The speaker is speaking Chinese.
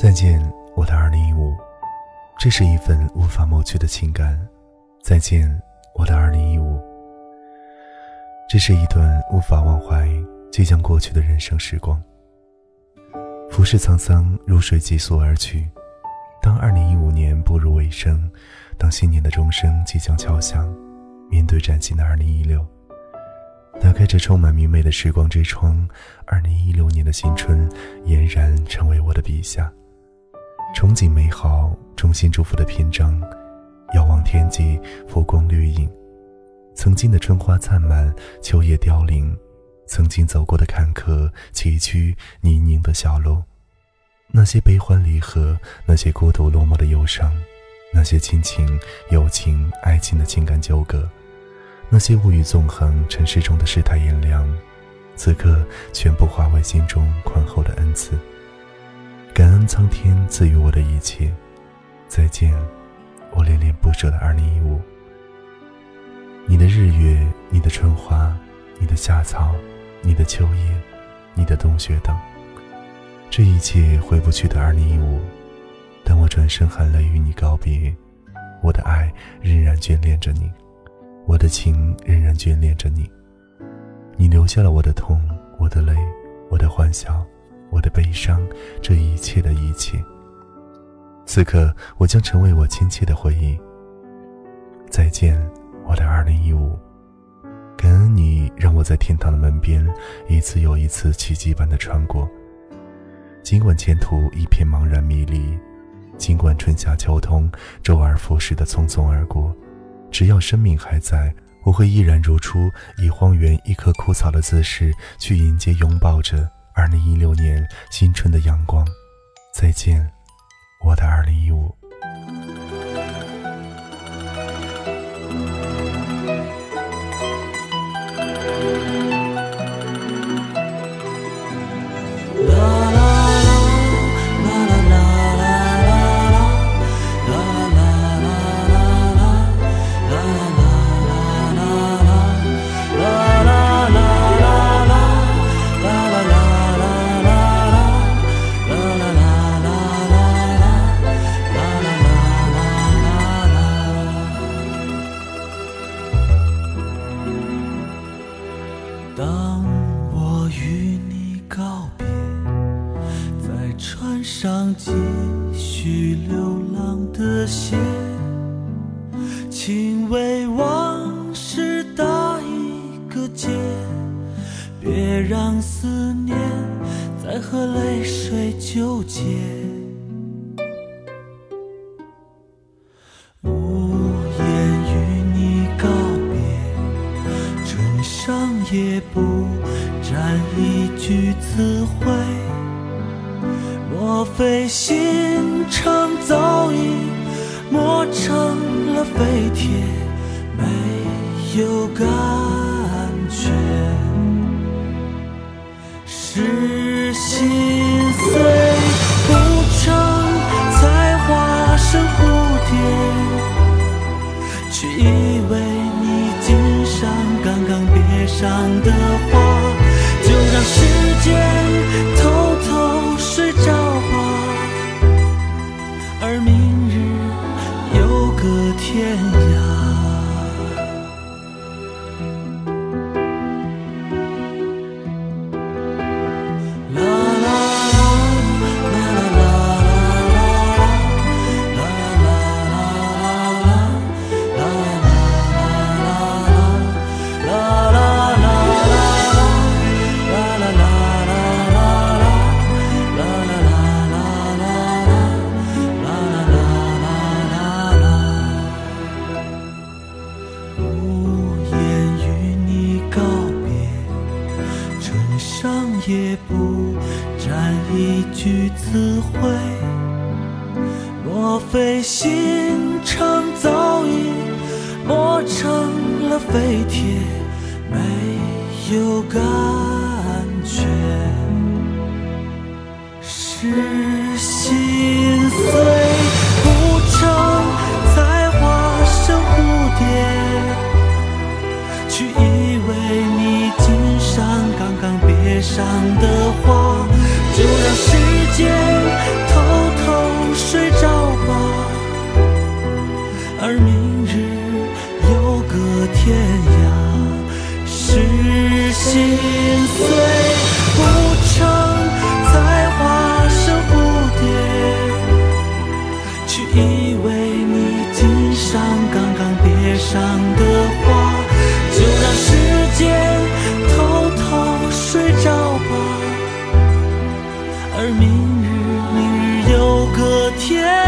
再见，我的二零一五。这是一份无法抹去的情感。再见，我的二零一五。这是一段无法忘怀即将过去的人生时光。浮世沧桑，如水急速而去。当二零一五年步入尾声，当新年的钟声即将敲响，面对崭新的二零一六，打开这充满明媚的时光之窗，二零一六年的新春俨然成为我的笔下。憧憬美好，衷心祝福的篇章，遥望天际，浮光掠影。曾经的春花灿烂，秋叶凋零，曾经走过的坎坷崎岖泥泞的小路，那些悲欢离合，那些孤独落寞的忧伤，那些亲情、友情、爱情的情感纠葛，那些物欲纵横尘世中的世态炎凉，此刻全部化为心中宽厚的恩赐。感恩苍天赐予我的一切，再见，我恋恋不舍的二零一五。你的日月，你的春花，你的夏草，你的秋叶，你的冬雪等，这一切回不去的二零一五。当我转身含泪与你告别，我的爱仍然眷恋着你，我的情仍然眷恋着你。你留下了我的痛，我的泪，我的欢笑。我的悲伤，这一切的一切。此刻，我将成为我亲切的回忆。再见，我的二零一五。感恩你让我在天堂的门边一次又一次奇迹般的穿过。尽管前途一片茫然迷离，尽管春夏秋冬周而复始的匆匆而过，只要生命还在，我会毅然如初，以荒原一棵枯草的姿势去迎接，拥抱着。二零一六年新春的阳光，再见，我的二零一五。穿上继续流浪的鞋，请为往事打一个结，别让思念再和泪水纠结。无言与你告别，唇上也不沾一句词汇，莫非心肠早已磨成了废铁，没有感觉，是心碎不成才化身蝴蝶，却以为上也不沾一句词汇，莫非心肠早已磨成了废铁，没有感觉，是。样的话就让时间偷偷睡着吧。而明日有个天涯是心碎。不成再化成蝴蝶去依偎你肩上刚刚别上的天。